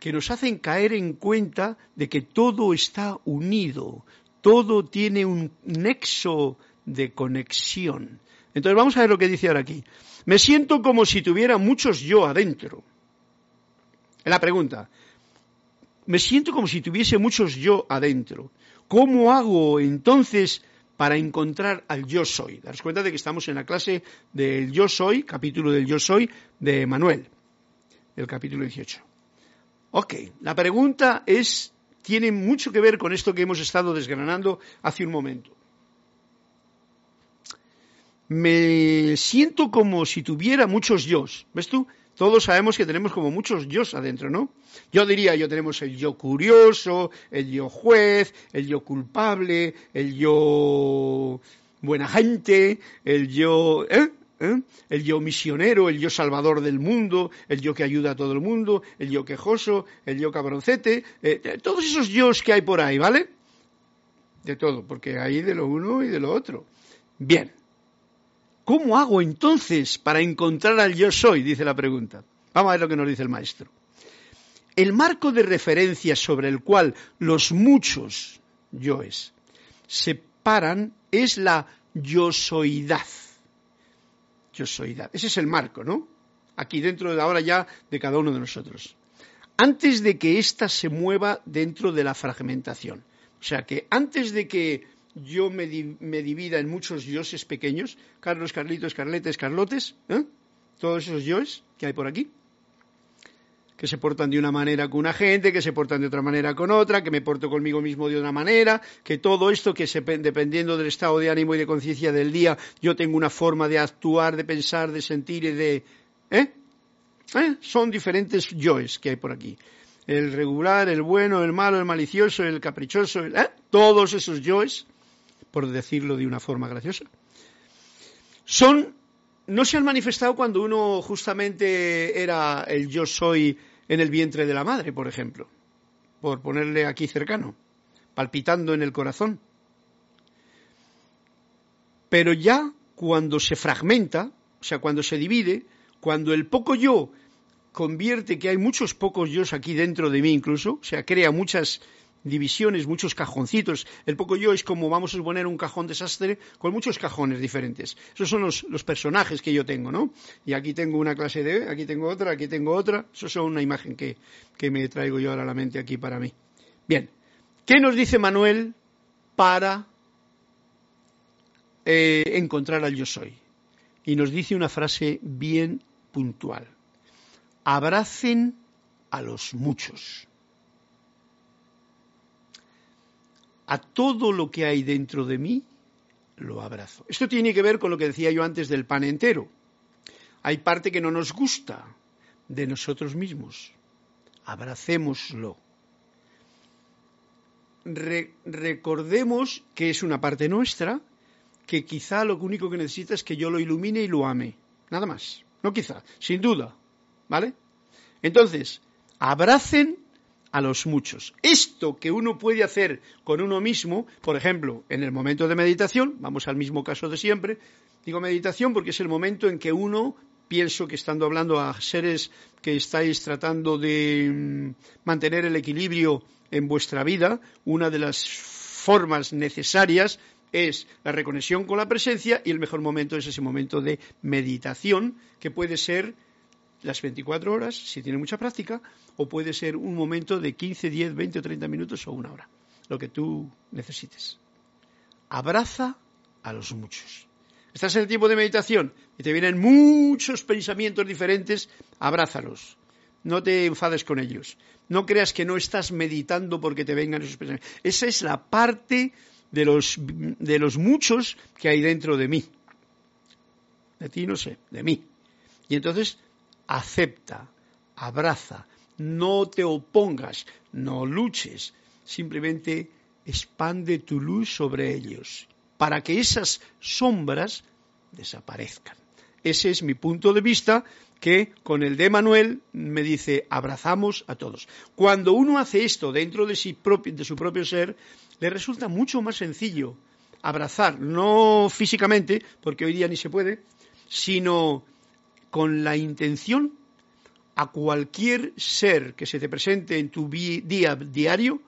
que nos hacen caer en cuenta de que todo está unido, todo tiene un nexo de conexión. Entonces vamos a ver lo que dice ahora aquí. Me siento como si tuviera muchos yo adentro. La pregunta, me siento como si tuviese muchos yo adentro. ¿Cómo hago entonces para encontrar al yo soy? Daros cuenta de que estamos en la clase del yo soy, capítulo del yo soy de Manuel, el capítulo 18. Ok, la pregunta es, tiene mucho que ver con esto que hemos estado desgranando hace un momento. me siento como si tuviera muchos yos. ¿Ves tú? Todos sabemos que tenemos como muchos yos adentro, ¿no? Yo diría, yo tenemos el yo curioso, el yo juez, el yo culpable, el yo buena gente, el yo... ¿eh? ¿Eh? El yo misionero, el yo salvador del mundo, el yo que ayuda a todo el mundo, el yo quejoso, el yo cabroncete, eh, todos esos yos que hay por ahí, ¿vale? De todo, porque hay de lo uno y de lo otro. Bien. ¿Cómo hago entonces para encontrar al yo soy? Dice la pregunta. Vamos a ver lo que nos dice el maestro. El marco de referencia sobre el cual los muchos yoes se paran es la yo soidad yo Ese es el marco, ¿no? Aquí dentro de ahora ya de cada uno de nosotros. Antes de que ésta se mueva dentro de la fragmentación. O sea que antes de que yo me, divida en muchos dioses pequeños, Carlos, Carlitos, Carletes, Carlotes, ¿eh? todos esos yoes que hay por aquí, que se portan de una manera con una gente, que se portan de otra manera con otra, que me porto conmigo mismo de otra manera, que todo esto que se, dependiendo del estado de ánimo y de conciencia del día, yo tengo una forma de actuar, de pensar, de sentir y de... ¿Eh? ¿Eh? Son diferentes yoes que hay por aquí. El regular, el bueno, el malo, el malicioso, el caprichoso, ¿eh? todos esos yoes, por decirlo de una forma graciosa, son no se han manifestado cuando uno justamente era el yo soy en el vientre de la madre, por ejemplo, por ponerle aquí cercano, palpitando en el corazón. Pero ya cuando se fragmenta, o sea, cuando se divide, cuando el poco yo convierte que hay muchos pocos yo aquí dentro de mí incluso, o sea, crea muchas divisiones, muchos cajoncitos. El poco yo es como vamos a suponer un cajón desastre con muchos cajones diferentes. Esos son los, personajes que yo tengo, ¿no? Y aquí tengo una clase de, aquí tengo otra, aquí tengo otra. Eso es una imagen que, me traigo yo ahora a la mente aquí para mí. Bien, ¿qué nos dice Manuel para eh, encontrar al yo soy? Y nos dice una frase bien puntual. Abracen a los muchos. A todo lo que hay dentro de mí, lo abrazo. Esto tiene que ver con lo que decía yo antes del pan entero. Hay parte que no nos gusta de nosotros mismos. Abracémoslo. recordemos que es una parte nuestra, que quizá lo único que necesita es que yo lo ilumine y lo ame. Nada más. No quizá, sin duda. ¿Vale? Entonces, abracen a los muchos. Esto que uno puede hacer con uno mismo, por ejemplo, en el momento de meditación, vamos al mismo caso de siempre, digo meditación porque es el momento en que uno, pienso que estando hablando a seres que estáis tratando de mm, mantener el equilibrio en vuestra vida, una de las formas necesarias es la reconexión con la presencia y el mejor momento es ese momento de meditación que puede ser las 24 horas, si tiene mucha práctica, o puede ser un momento de 15, 10, 20 o 30 minutos o una hora, lo que tú necesites. Abraza a los muchos. Estás en el tiempo de meditación y te vienen muchos pensamientos diferentes, abrázalos. No te enfades con ellos. No creas que no estás meditando porque te vengan esos pensamientos. Esa es la parte de los, de los muchos que hay dentro de mí. De ti no sé, de mí. Y entonces acepta, abraza, no te opongas, no luches, simplemente expande tu luz sobre ellos, para que esas sombras desaparezcan. Ese es mi punto de vista que con el de Manuel me dice abrazamos a todos. Cuando uno hace esto dentro de, de su propio ser, le resulta mucho más sencillo abrazar, no físicamente, porque hoy día ni se puede, sino con la intención a cualquier ser que se te presente en tu día diario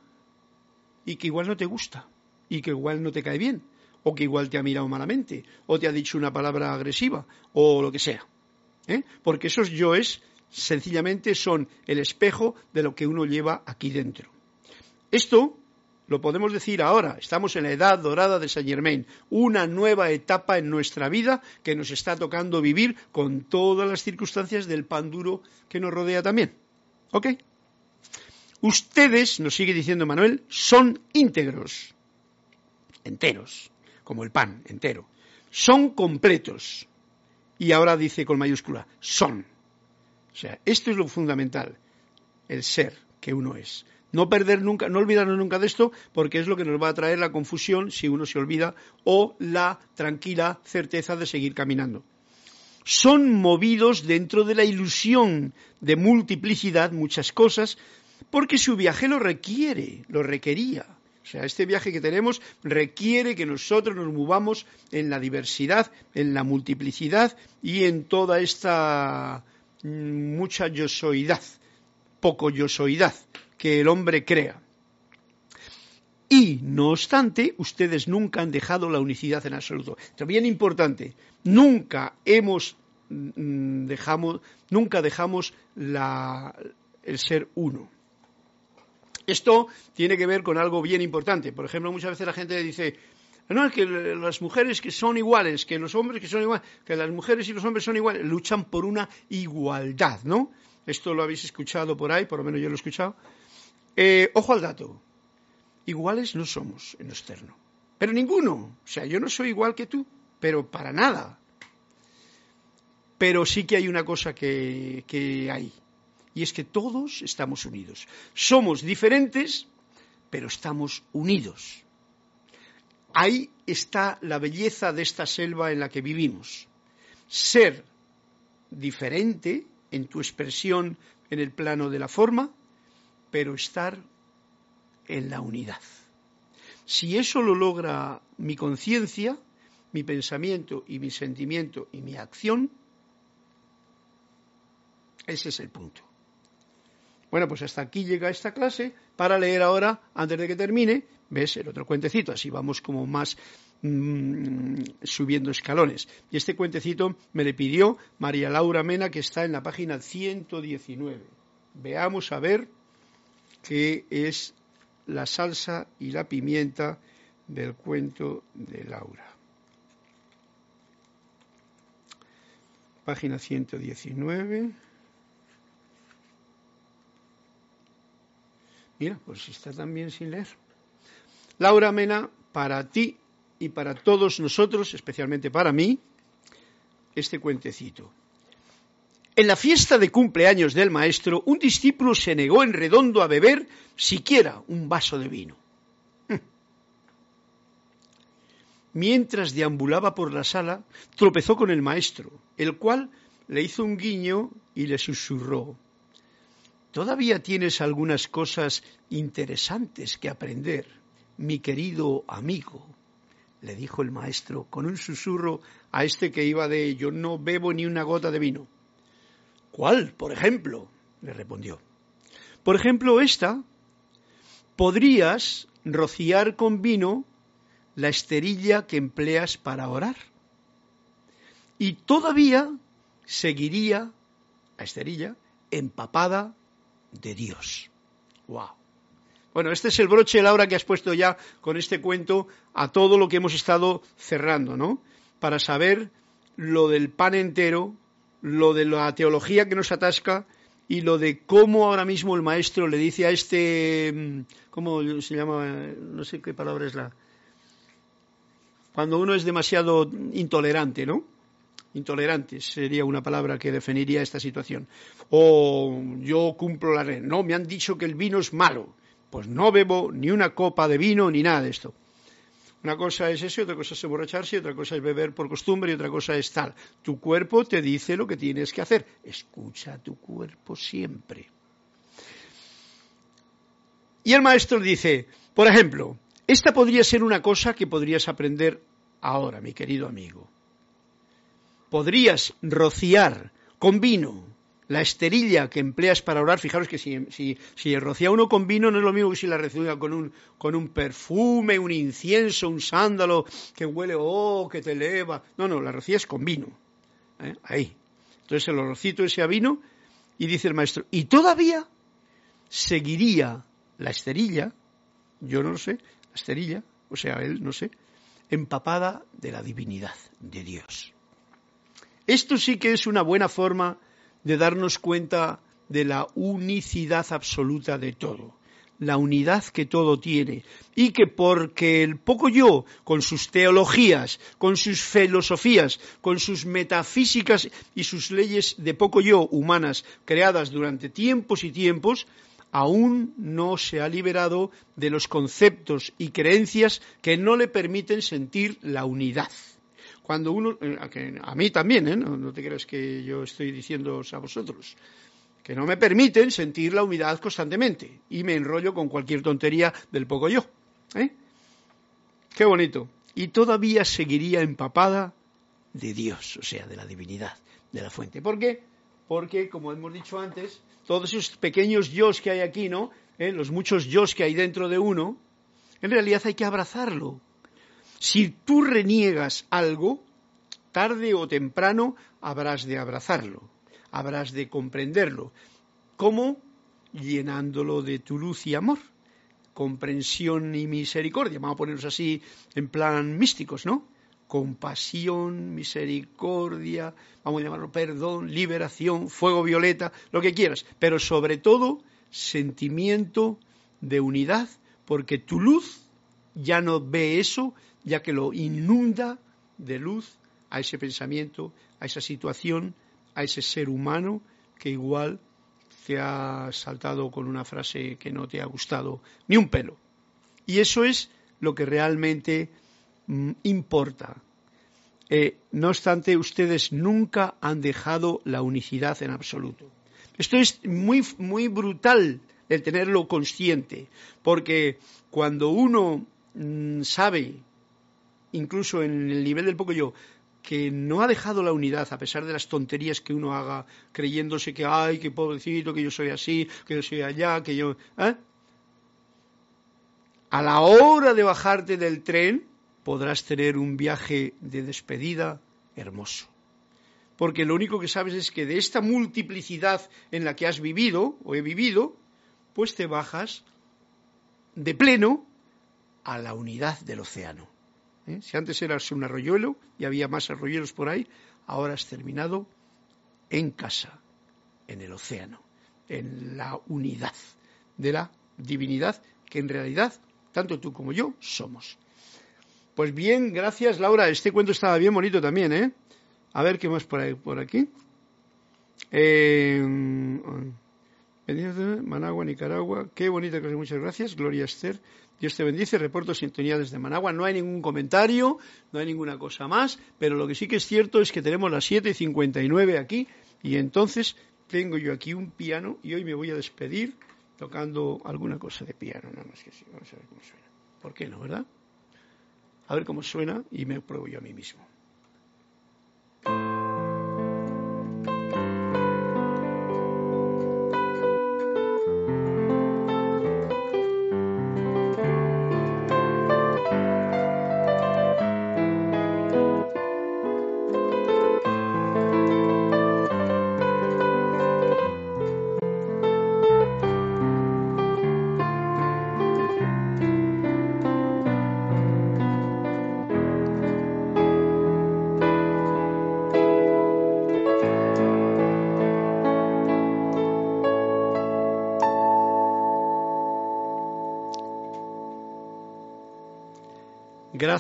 y que igual no te gusta y que igual no te cae bien o que igual te ha mirado malamente o te ha dicho una palabra agresiva o lo que sea. ¿eh? Porque esos yoes sencillamente son el espejo de lo que uno lleva aquí dentro. Esto lo podemos decir ahora, estamos en la edad dorada de Saint Germain, una nueva etapa en nuestra vida que nos está tocando vivir con todas las circunstancias del pan duro que nos rodea también. ¿Ok? Ustedes, nos sigue diciendo Manuel, son íntegros, enteros, como el pan entero. son completos. Y ahora dice con mayúscula, son. O sea, esto es lo fundamental, el ser que uno es. No perder nunca, no olvidarnos nunca de esto, porque es lo que nos va a traer la confusión si uno se olvida o la tranquila certeza de seguir caminando. Son movidos dentro de la ilusión de multiplicidad muchas cosas, porque su viaje lo requiere, lo requería. O sea, este viaje que tenemos requiere que nosotros nos movamos en la diversidad, en la multiplicidad y en toda esta mm, mucha yosoidad, poco yosoidad que el hombre crea. Y, no obstante, ustedes nunca han dejado la unicidad en absoluto. Bien importante, nunca hemos mm, dejamos, nunca dejamos el ser uno. Esto tiene que ver con algo bien importante. Por ejemplo, muchas veces la gente dice, no, es que las mujeres que son iguales, que los hombres que son iguales, que las mujeres y los hombres son iguales, luchan por una igualdad, ¿no? Esto lo habéis escuchado por ahí, por lo menos yo lo he escuchado. Eh, ojo al dato. Iguales no somos en lo externo. Pero ninguno. O sea, yo no soy igual que tú, pero para nada. Pero sí que hay una cosa que, que hay y es que todos estamos unidos. Somos diferentes, pero estamos unidos. Ahí está la belleza de esta selva en la que vivimos. Ser diferente en tu expresión en el plano de la forma, pero estar en la unidad. Si eso lo logra mi conciencia, mi pensamiento y mi sentimiento y mi acción, ese es el punto. Bueno, pues hasta aquí llega esta clase para leer ahora, antes de que termine, ves el otro cuentecito, así vamos como más mm, subiendo escalones. Y este cuentecito me le pidió María Laura Mena, que está en la página 119. Veamos a ver qué es la salsa y la pimienta del cuento de Laura. Página 119. Mira, pues está también sin leer. Laura Mena, para ti y para todos nosotros, especialmente para mí, este cuentecito. En la fiesta de cumpleaños del maestro, un discípulo se negó en redondo a beber siquiera un vaso de vino. Mientras deambulaba por la sala, tropezó con el maestro, el cual le hizo un guiño y le susurró Todavía tienes algunas cosas interesantes que aprender, mi querido amigo, le dijo el maestro con un susurro a este que iba de yo no bebo ni una gota de vino. ¿Cuál, por ejemplo? le respondió. Por ejemplo, esta. Podrías rociar con vino la esterilla que empleas para orar. Y todavía seguiría la esterilla empapada de Dios. ¡Wow! Bueno, este es el broche, Laura, que has puesto ya con este cuento a todo lo que hemos estado cerrando, ¿no? Para saber lo del pan entero, lo de la teología que nos atasca y lo de cómo ahora mismo el maestro le dice a este, mm, ¿cómo se llama? No sé qué palabra es la... Cuando uno es demasiado intolerante, ¿no? intolerantes sería una palabra que definiría esta situación. O yo cumplo la regla. No, me han dicho que el vino es malo. Pues no bebo ni una copa de vino ni nada de esto. Una cosa es eso, otra cosa es emborracharse, otra cosa es beber por costumbre y otra cosa es tal. Tu cuerpo te dice lo que tienes que hacer. Escucha a tu cuerpo siempre. Y el maestro dice, por ejemplo, esta podría ser una cosa que podrías aprender ahora, mi querido amigo podrías rociar con vino la esterilla que empleas para orar, fijaros que si, si, rocía uno con vino no es lo mismo que si la rocía con un, con un perfume, un incienso, un sándalo que huele, oh, que te eleva. No, no, la rocías con vino. ¿eh? Ahí. Entonces se lo rocito ese a vino y dice el maestro, y todavía seguiría la esterilla, yo no lo sé, la esterilla, o sea, él no sé, empapada de la divinidad de Dios. Esto sí que es una buena forma de darnos cuenta de la unicidad absoluta de todo, la unidad que todo tiene y que porque el poco yo, con sus teologías, con sus filosofías, con sus metafísicas y sus leyes de poco yo humanas creadas durante tiempos y tiempos, aún no se ha liberado de los conceptos y creencias que no le permiten sentir la unidad. Cuando uno, eh, a mí también, ¿eh? no, te creas que yo estoy diciéndoos a vosotros, que no me permiten sentir la unidad constantemente y me enrollo con cualquier tontería del poco yo. ¿eh? Qué bonito. Y todavía seguiría empapada de Dios, o sea, de la divinidad, de la fuente. ¿Por qué? Porque, como hemos dicho antes, todos esos pequeños yo que hay aquí, ¿no? Los muchos yo que hay dentro de uno, en realidad hay que abrazarlo. Si tú reniegas algo, tarde o temprano habrás de abrazarlo habrás de comprenderlo. ¿Cómo? Llenándolo de tu luz y amor, comprensión y misericordia. Vamos a ponernos así en plan místicos, ¿no? Compasión, misericordia, vamos a llamarlo perdón, liberación, fuego violeta, lo que quieras. Pero sobre todo, sentimiento de unidad, porque tu luz ya no ve eso, ya que lo inunda de luz a ese pensamiento, a esa situación, a ese ser humano que igual te ha saltado con una frase que no te ha gustado ni un pelo. Y eso es lo que realmente mm, importa. Eh, no obstante, ustedes nunca han dejado la unicidad en absoluto. Esto es muy, muy brutal el tenerlo consciente, porque cuando uno mm, sabe, incluso en el nivel del poco yo, que no ha dejado la unidad a pesar de las tonterías que uno haga, creyéndose que, ay, que pobrecito, que yo soy así, que yo soy allá, que yo... ¿eh? A la hora de bajarte del tren podrás tener un viaje de despedida hermoso. Porque lo único que sabes es que de esta multiplicidad en la que has vivido o he vivido, pues te bajas de pleno a la unidad del océano. ¿Eh? Si antes eras un arroyuelo y había más arroyuelos por ahí, ahora has terminado en casa, en el océano, en la unidad de la divinidad que en realidad tanto tú como yo somos. Pues bien, gracias Laura. Este cuento estaba bien bonito también, ¿eh? A ver qué más por, ahí, por aquí. Eh, Managua, Nicaragua. Qué bonita cosa, muchas gracias. Gloria Esther. Dios te bendice, reporto sintonía desde Managua. No hay ningún comentario, no hay ninguna cosa más, pero lo que sí que es cierto es que tenemos las 7.59 aquí y entonces tengo yo aquí un piano y hoy me voy a despedir tocando alguna cosa de piano, nada más que sí. Vamos a ver cómo suena. ¿Por qué no, verdad? A ver cómo suena y me pruebo yo a mí mismo.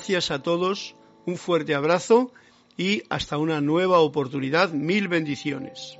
Gracias a todos, un fuerte abrazo y hasta una nueva oportunidad. Mil bendiciones.